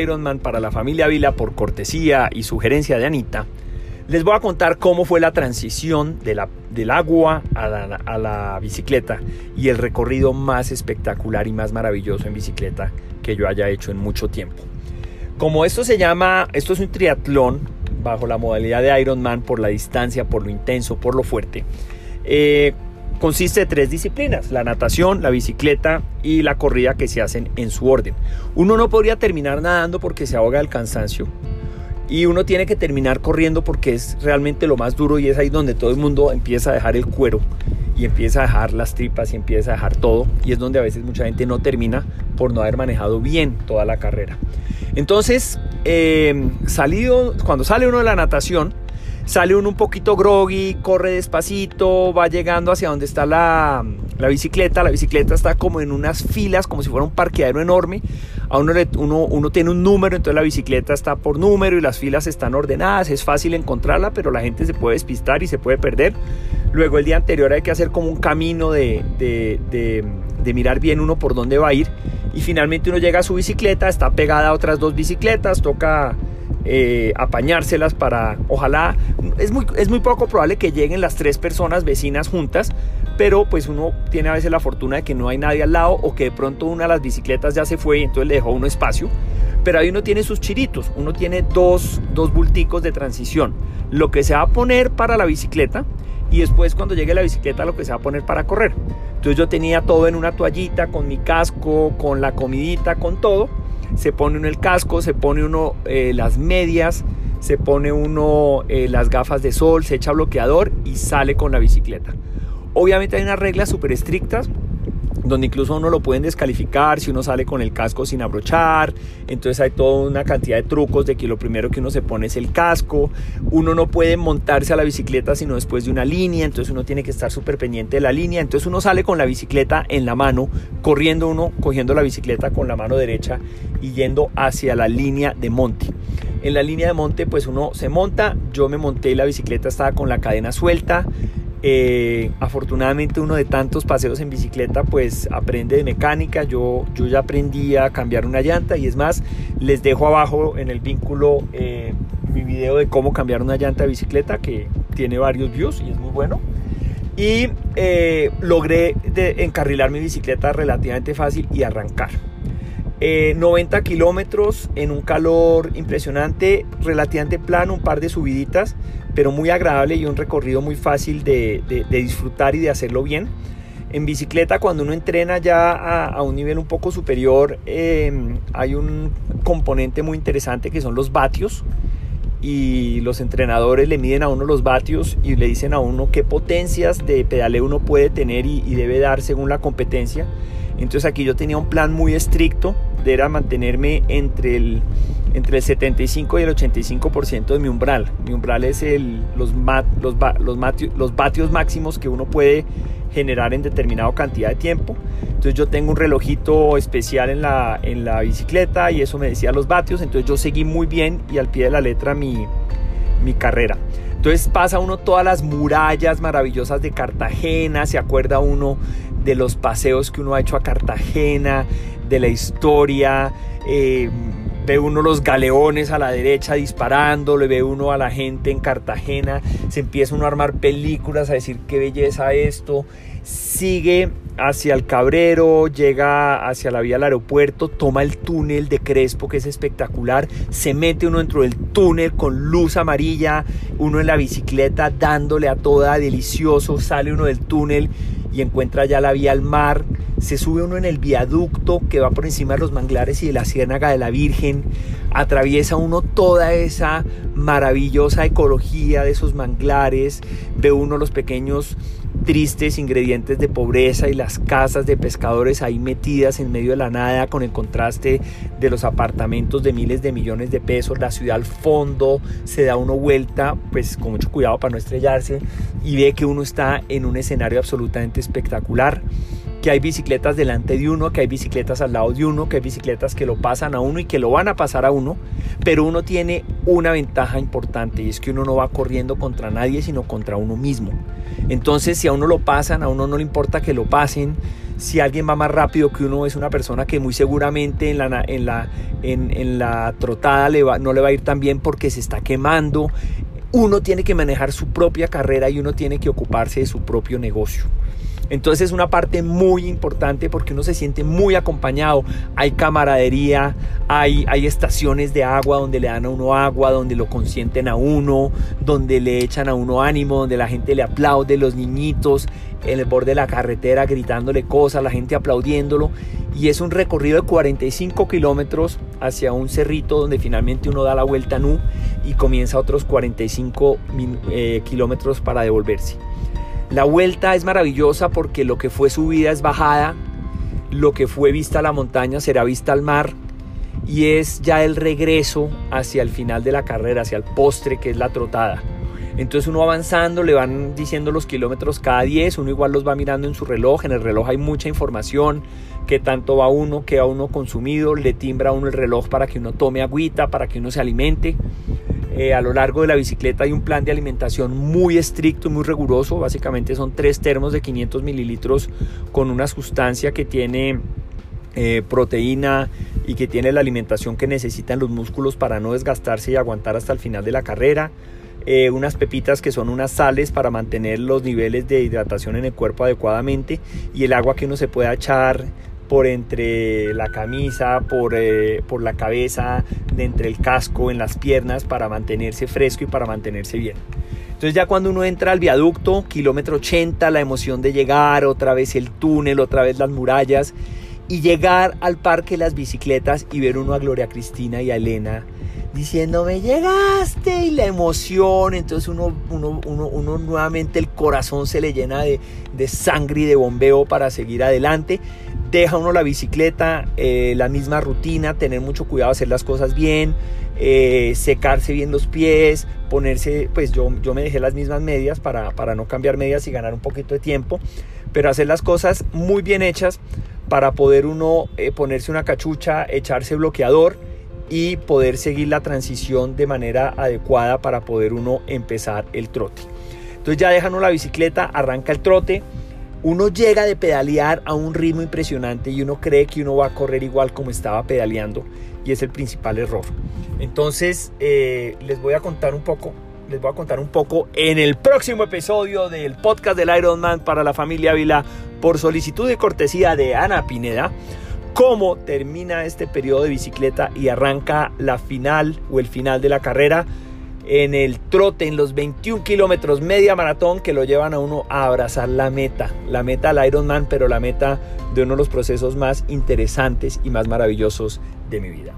Ironman para la familia Vila por cortesía y sugerencia de Anita, les voy a contar cómo fue la transición del agua a la, a la bicicleta y el recorrido más espectacular y más maravilloso en bicicleta que yo haya hecho en mucho tiempo. Como esto se llama, esto es un triatlón bajo la modalidad de Ironman por la distancia, por lo intenso, por lo fuerte. Eh, consiste de tres disciplinas, la natación, la bicicleta y la corrida que se hacen en su orden. Uno no podría terminar nadando porque se ahoga del cansancio y uno tiene que terminar corriendo porque es realmente lo más duro y es ahí donde todo el mundo empieza a dejar el cuero y empieza a dejar las tripas y empieza a dejar todo y es donde a veces mucha gente no termina por no haber manejado bien toda la carrera. Entonces, eh, salido, cuando sale uno de la natación, sale uno un poquito groggy, corre despacito, va llegando hacia donde está la, la, bicicleta. La bicicleta está como en unas filas, como si fuera un parqueadero enorme. A uno, uno, uno, tiene un número, entonces la bicicleta está por número y las filas están ordenadas. Es fácil encontrarla, pero la gente se puede despistar y se puede perder. Luego el día anterior hay que hacer como un camino de, de, de, de mirar bien uno por dónde va a ir. Y finalmente uno llega a su bicicleta, está pegada a otras dos bicicletas, toca eh, apañárselas para, ojalá, es muy, es muy poco probable que lleguen las tres personas vecinas juntas, pero pues uno tiene a veces la fortuna de que no hay nadie al lado o que de pronto una de las bicicletas ya se fue y entonces le dejó uno espacio. Pero ahí uno tiene sus chiritos, uno tiene dos, dos bulticos de transición, lo que se va a poner para la bicicleta y después cuando llegue la bicicleta lo que se va a poner para correr. Entonces yo tenía todo en una toallita, con mi casco, con la comidita, con todo se pone uno el casco, se pone uno eh, las medias, se pone uno eh, las gafas de sol, se echa bloqueador y sale con la bicicleta. Obviamente hay unas reglas súper estrictas donde incluso uno lo pueden descalificar si uno sale con el casco sin abrochar, entonces hay toda una cantidad de trucos de que lo primero que uno se pone es el casco, uno no puede montarse a la bicicleta sino después de una línea, entonces uno tiene que estar súper pendiente de la línea, entonces uno sale con la bicicleta en la mano, corriendo uno, cogiendo la bicicleta con la mano derecha y yendo hacia la línea de monte. En la línea de monte pues uno se monta, yo me monté y la bicicleta estaba con la cadena suelta, eh, afortunadamente uno de tantos paseos en bicicleta pues aprende de mecánica, yo, yo ya aprendí a cambiar una llanta y es más, les dejo abajo en el vínculo eh, mi video de cómo cambiar una llanta de bicicleta que tiene varios views y es muy bueno. Y eh, logré encarrilar mi bicicleta relativamente fácil y arrancar. 90 kilómetros en un calor impresionante, relativamente plano, un par de subiditas, pero muy agradable y un recorrido muy fácil de, disfrutar y de hacerlo bien. En bicicleta, cuando uno entrena ya a, un nivel un poco superior, em, hay un componente muy interesante que son los vatios. Y los entrenadores le miden a uno los vatios y le dicen a uno qué potencias de pedaleo uno puede tener y, y debe dar según la competencia. Entonces aquí yo tenía un plan muy estricto, de era mantenerme entre el entre el 75 y el 85% de mi umbral. Mi umbral es el, los, los, los, los vatios máximos que uno puede generar en determinada cantidad de tiempo. Entonces yo tengo un relojito especial en la, en la bicicleta y eso me decía los vatios. Entonces yo seguí muy bien y al pie de la letra mi, mi carrera. Entonces pasa uno todas las murallas maravillosas de Cartagena, se acuerda uno de los paseos que uno ha hecho a Cartagena, de la historia. Eh, ve uno los galeones a la derecha disparando, le ve uno a la gente en Cartagena, se empieza uno a armar películas, a decir qué belleza esto, sigue hacia el Cabrero, llega hacia la vía del aeropuerto, toma el túnel de Crespo que es espectacular, se mete uno dentro del túnel con luz amarilla, uno en la bicicleta dándole a toda, delicioso, sale uno del túnel y encuentra ya la vía al mar, se sube uno en el viaducto que va por encima de los manglares y de la ciénaga de la Virgen, atraviesa uno toda esa maravillosa ecología de esos manglares, ve uno los pequeños tristes ingredientes de pobreza y las casas de pescadores ahí metidas en medio de la nada con el contraste de los apartamentos de miles de millones de pesos, la ciudad al fondo, se da uno vuelta, pues con mucho cuidado para no estrellarse y ve que uno está en un escenario absolutamente espectacular que hay bicicletas delante de uno, que hay bicicletas al lado de uno, que hay bicicletas que lo pasan a uno y que lo van a pasar a uno, pero uno tiene una ventaja importante y es que uno no va corriendo contra nadie, sino contra uno mismo. Entonces, si a uno lo pasan, a uno no le importa que lo pasen, si alguien va más rápido que uno es una persona que muy seguramente en la, en la, en, la trotada no le va a ir tan bien porque se está quemando. Uno tiene que manejar su propia carrera y uno tiene que ocuparse de su propio negocio. Entonces es una parte muy importante porque uno se siente muy acompañado. Hay camaradería, hay, hay estaciones de agua donde le dan a uno agua, donde lo consienten a uno, donde le echan a uno ánimo, donde la gente le aplaude, los niñitos en el borde de la carretera gritándole cosas, la gente aplaudiéndolo. Y es un recorrido de 45 kilómetros hacia un cerrito donde finalmente uno da la vuelta Nu y comienza otros 45 eh, kilómetros para devolverse. La vuelta es maravillosa porque lo que fue subida es bajada, lo que fue vista a la montaña será vista al mar y es ya el regreso hacia el final de la carrera, hacia el postre que es la trotada. Entonces uno avanzando, le van diciendo los kilómetros cada 10, uno igual los va mirando en su reloj, en el reloj hay mucha información, qué tanto va uno, qué va uno consumido, le timbra a uno el reloj para que uno tome agüita, para que uno se alimente. Eh, a lo largo de la bicicleta hay un plan de alimentación muy estricto, muy riguroso. Básicamente son tres termos de 500 mililitros con una sustancia que tiene eh, proteína y que tiene la alimentación que necesitan los músculos para no desgastarse y aguantar hasta el final de la carrera. Eh, unas pepitas que son unas sales para mantener los niveles de hidratación en el cuerpo adecuadamente y el agua que uno se pueda echar por entre la camisa, por, eh, por la cabeza, de entre el casco, en las piernas, para mantenerse fresco y para mantenerse bien. Entonces ya cuando uno entra al viaducto, kilómetro 80, la emoción de llegar, otra vez el túnel, otra vez las murallas, y llegar al parque las bicicletas y ver uno a Gloria Cristina y a Elena diciendo me llegaste y la emoción, entonces uno, uno, uno, uno nuevamente el corazón se le llena de, de, sangre y de bombeo para seguir adelante deja uno la bicicleta, eh, la misma rutina, tener mucho cuidado, hacer las cosas bien, eh, secarse bien los pies, ponerse, pues yo, yo me dejé las mismas medias para, para no cambiar medias y ganar un poquito de tiempo, pero hacer las cosas muy bien hechas para poder uno eh, ponerse una cachucha, echarse bloqueador y poder seguir la transición de manera adecuada para poder uno empezar el trote. Entonces ya dejan la bicicleta, arranca el trote, uno llega de pedalear a un ritmo impresionante y uno cree que uno va a correr igual como estaba pedaleando y es el principal error. Entonces eh, les voy a contar un poco, les voy a contar un poco en el próximo episodio del podcast del Ironman para la familia Vila por solicitud y cortesía de Ana Pineda cómo termina este periodo de bicicleta y arranca la final o el final de la carrera en el trote, en los 21 kilómetros media maratón que lo llevan a uno a abrazar la meta, la meta al Ironman, pero la meta de uno de los procesos más interesantes y más maravillosos de mi vida.